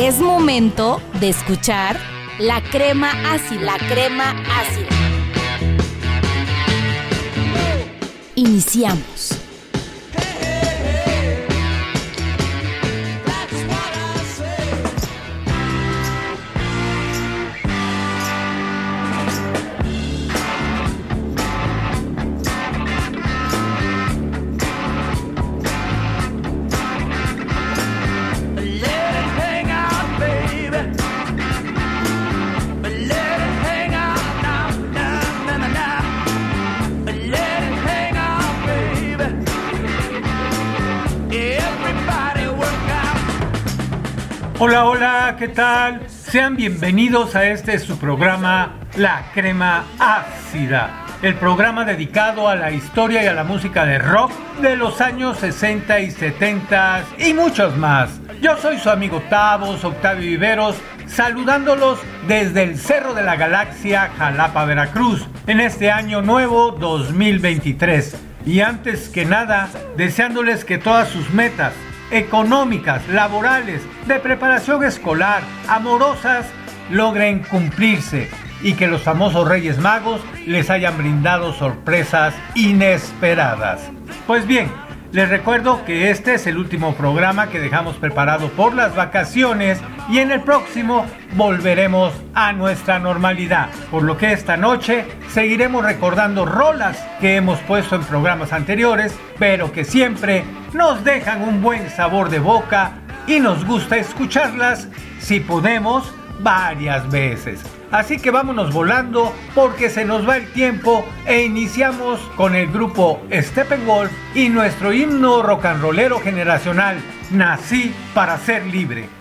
Es momento de escuchar la crema ácida, la crema ácida. Iniciamos. Hola, hola, ¿qué tal? Sean bienvenidos a este su programa La Crema Ácida, el programa dedicado a la historia y a la música de rock de los años 60 y 70 y muchos más. Yo soy su amigo Tavos, Octavio Viveros, saludándolos desde el Cerro de la Galaxia, Jalapa, Veracruz, en este año nuevo 2023. Y antes que nada, deseándoles que todas sus metas, económicas, laborales, de preparación escolar, amorosas, logren cumplirse y que los famosos Reyes Magos les hayan brindado sorpresas inesperadas. Pues bien, les recuerdo que este es el último programa que dejamos preparado por las vacaciones y en el próximo volveremos a nuestra normalidad, por lo que esta noche seguiremos recordando rolas que hemos puesto en programas anteriores, pero que siempre nos dejan un buen sabor de boca y nos gusta escucharlas si podemos varias veces. Así que vámonos volando porque se nos va el tiempo e iniciamos con el grupo Steppenwolf y nuestro himno rock and rollero generacional, Nací para ser libre.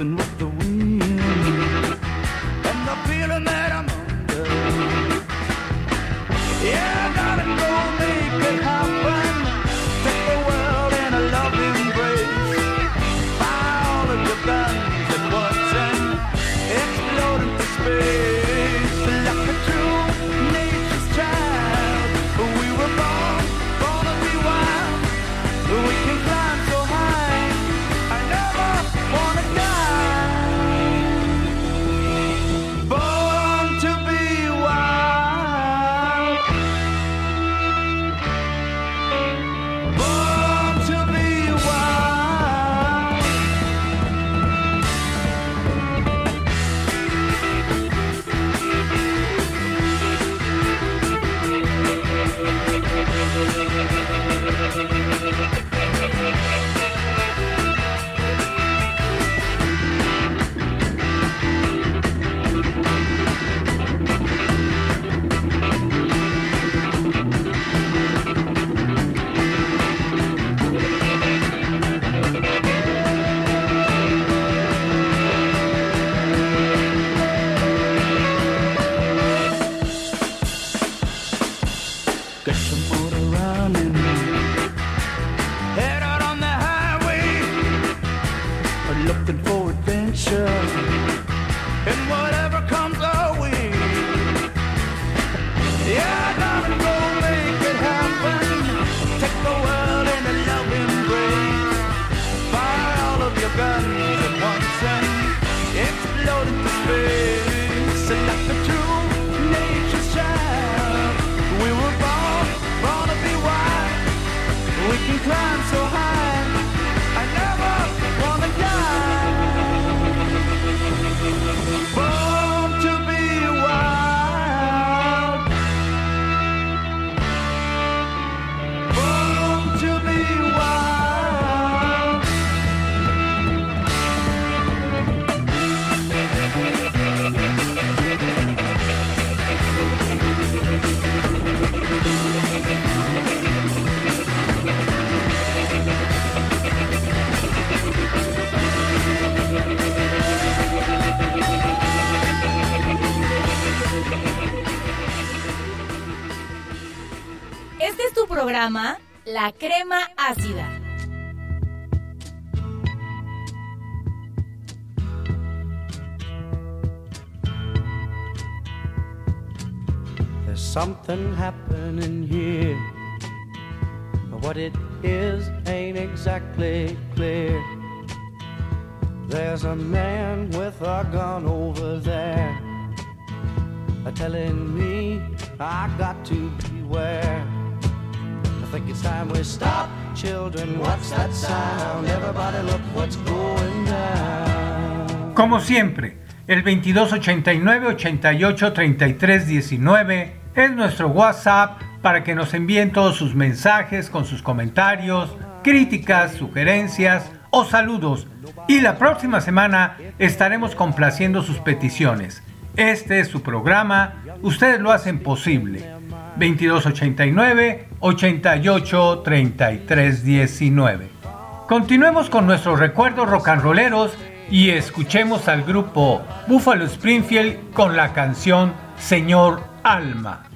messing with the There's a motor running. Head out on the highway, looking for adventure. Programa La Crema Ácida. There's something happening here. But what it is ain't exactly clear. There's a man with a gun over there. Telling me I got to beware. Como siempre, el 2289 88 33 19 es nuestro WhatsApp para que nos envíen todos sus mensajes con sus comentarios, críticas, sugerencias o saludos. Y la próxima semana estaremos complaciendo sus peticiones. Este es su programa, ustedes lo hacen posible. 2289 88 33 19. Continuemos con nuestros recuerdos rock and rolleros y escuchemos al grupo Buffalo Springfield con la canción Señor Alma.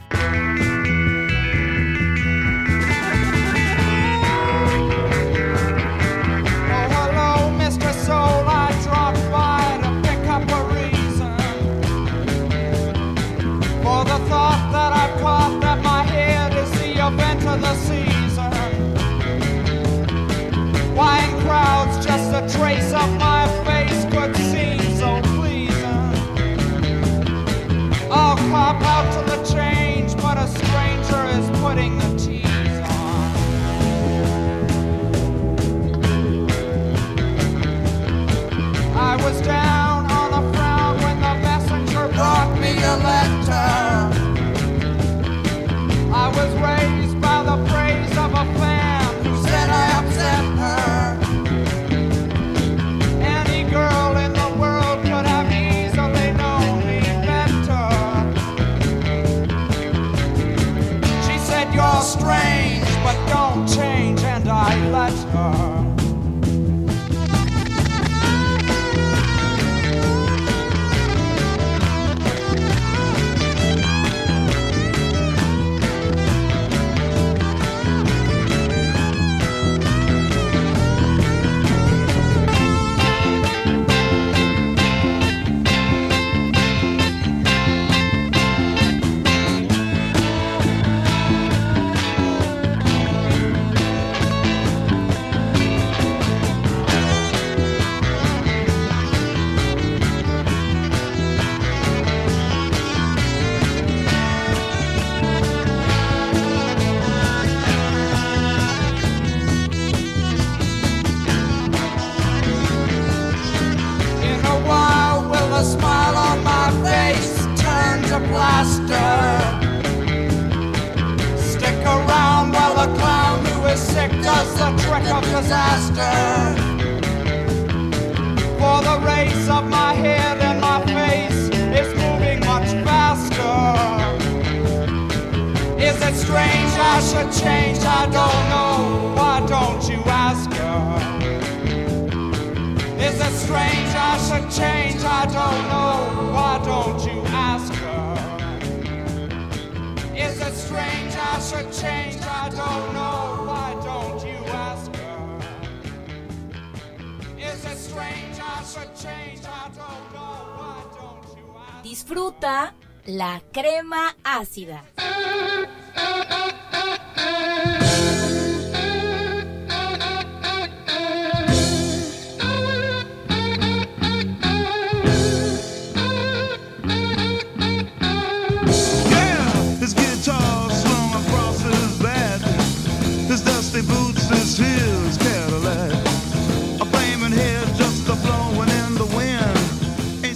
Disfruta la crema ácida.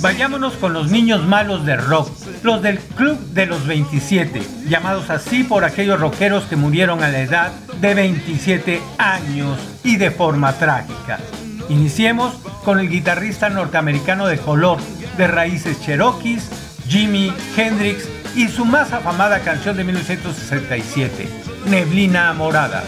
Vayámonos con los niños malos de rock, los del Club de los 27, llamados así por aquellos rockeros que murieron a la edad de 27 años y de forma trágica. Iniciemos con el guitarrista norteamericano de color, de raíces cherokees, Jimi Hendrix y su más afamada canción de 1967, Neblina Morada.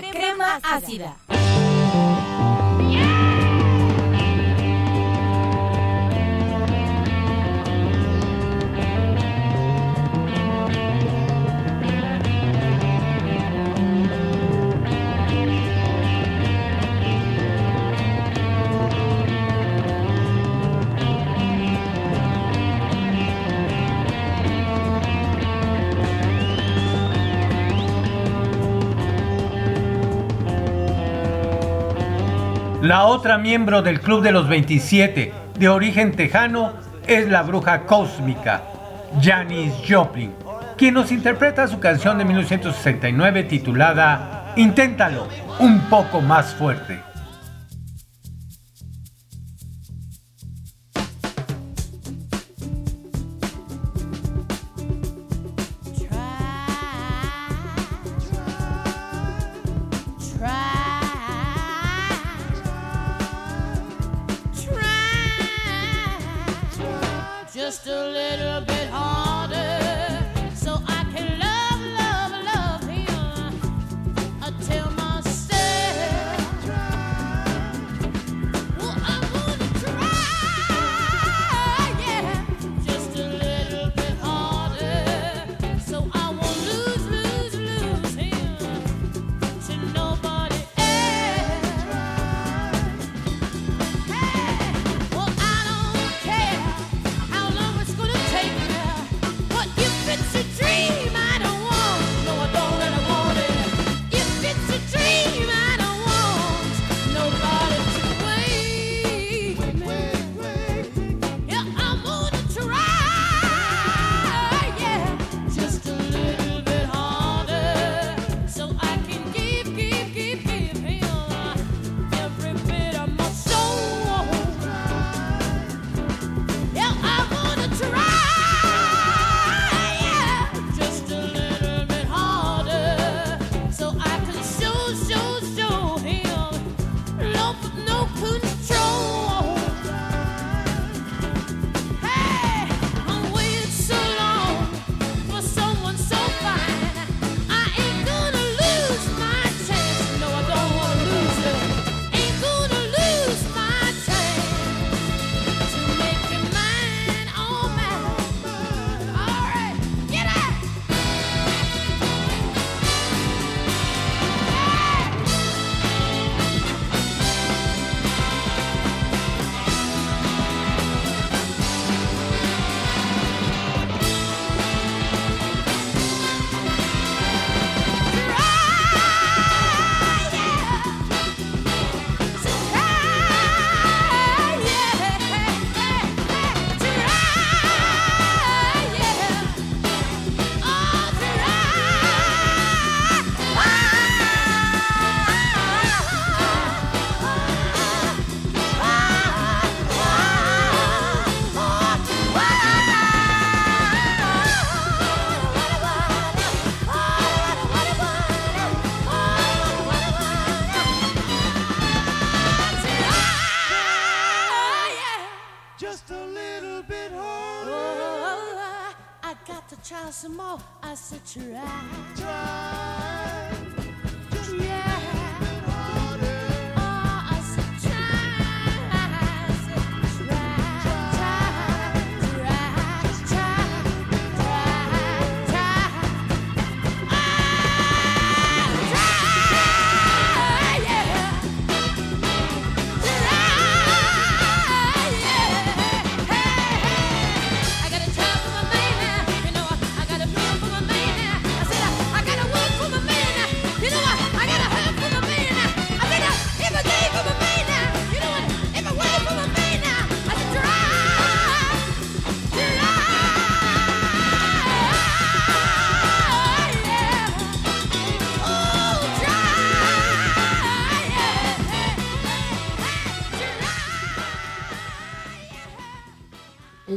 crema ácida. La otra miembro del Club de los 27, de origen tejano, es la bruja cósmica, Janis Joplin, quien nos interpreta su canción de 1969 titulada Inténtalo un poco más fuerte.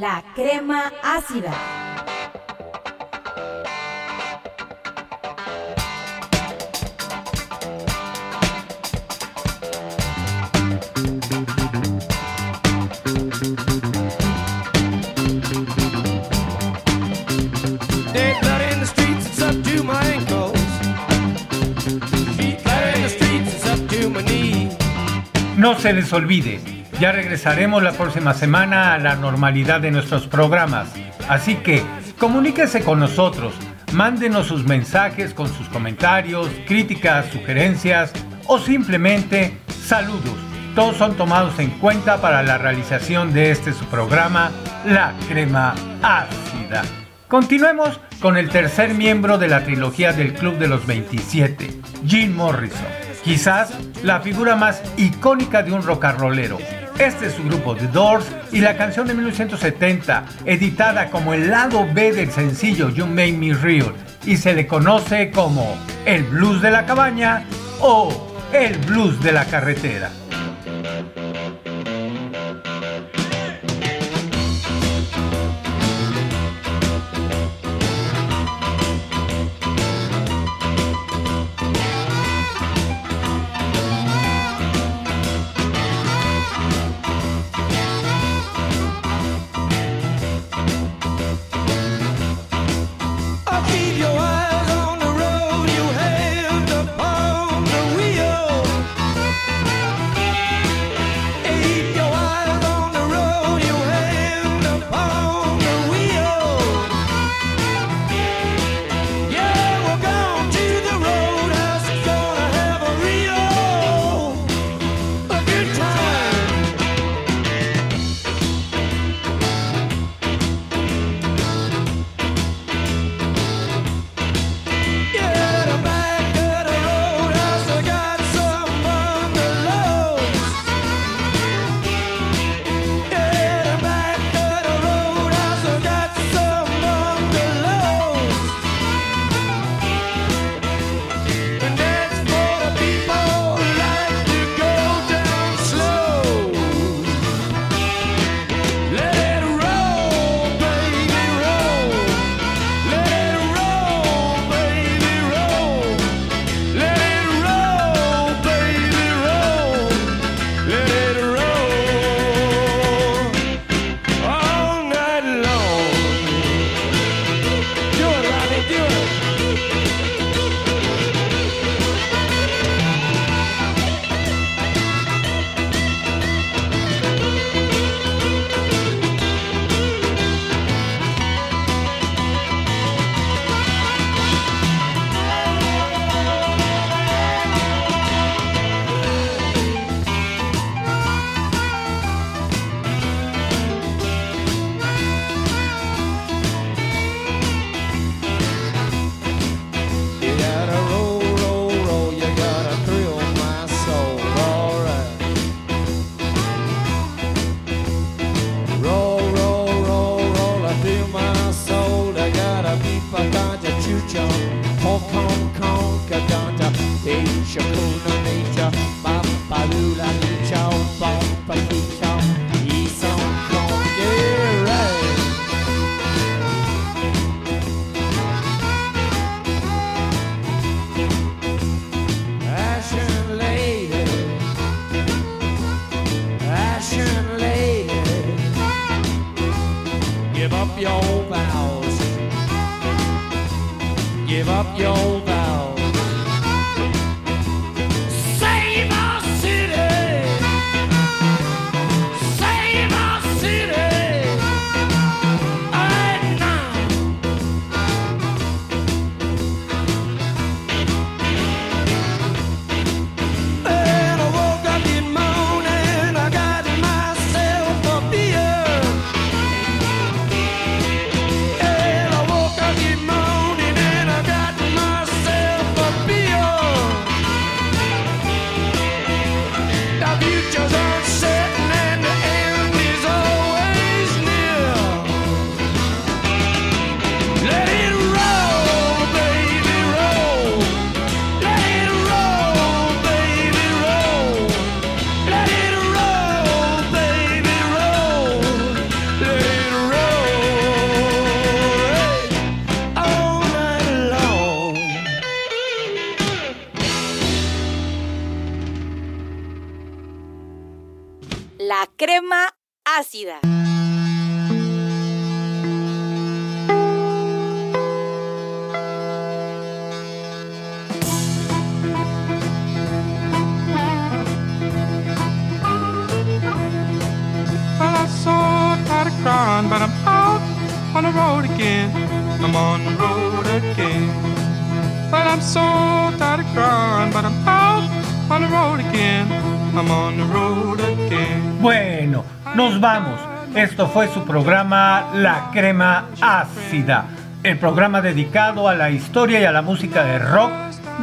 La crema ácida. No se les olvide ya regresaremos la próxima semana a la normalidad de nuestros programas. Así que comuníquese con nosotros, mándenos sus mensajes con sus comentarios, críticas, sugerencias o simplemente saludos. Todos son tomados en cuenta para la realización de este su programa, La Crema Ácida. Continuemos con el tercer miembro de la trilogía del Club de los 27, Jim Morrison, quizás la figura más icónica de un rock rollero este es su grupo The Doors y la canción de 1970, editada como el lado B del sencillo You Made Me Real y se le conoce como el blues de la cabaña o el blues de la carretera. Bueno, nos vamos. Esto fue su programa La Crema Ácida, el programa dedicado a la historia y a la música de rock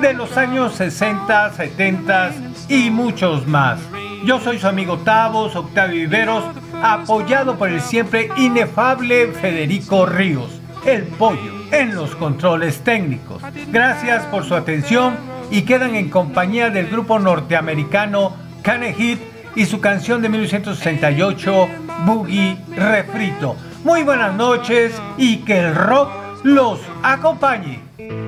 de los años 60, 70 y muchos más. Yo soy su amigo Tavos, Octavio Viveros, apoyado por el siempre inefable Federico Ríos, el pollo, en los controles técnicos. Gracias por su atención y quedan en compañía del grupo norteamericano Cane Hit y su canción de 1968, Boogie Refrito. Muy buenas noches y que el rock los acompañe.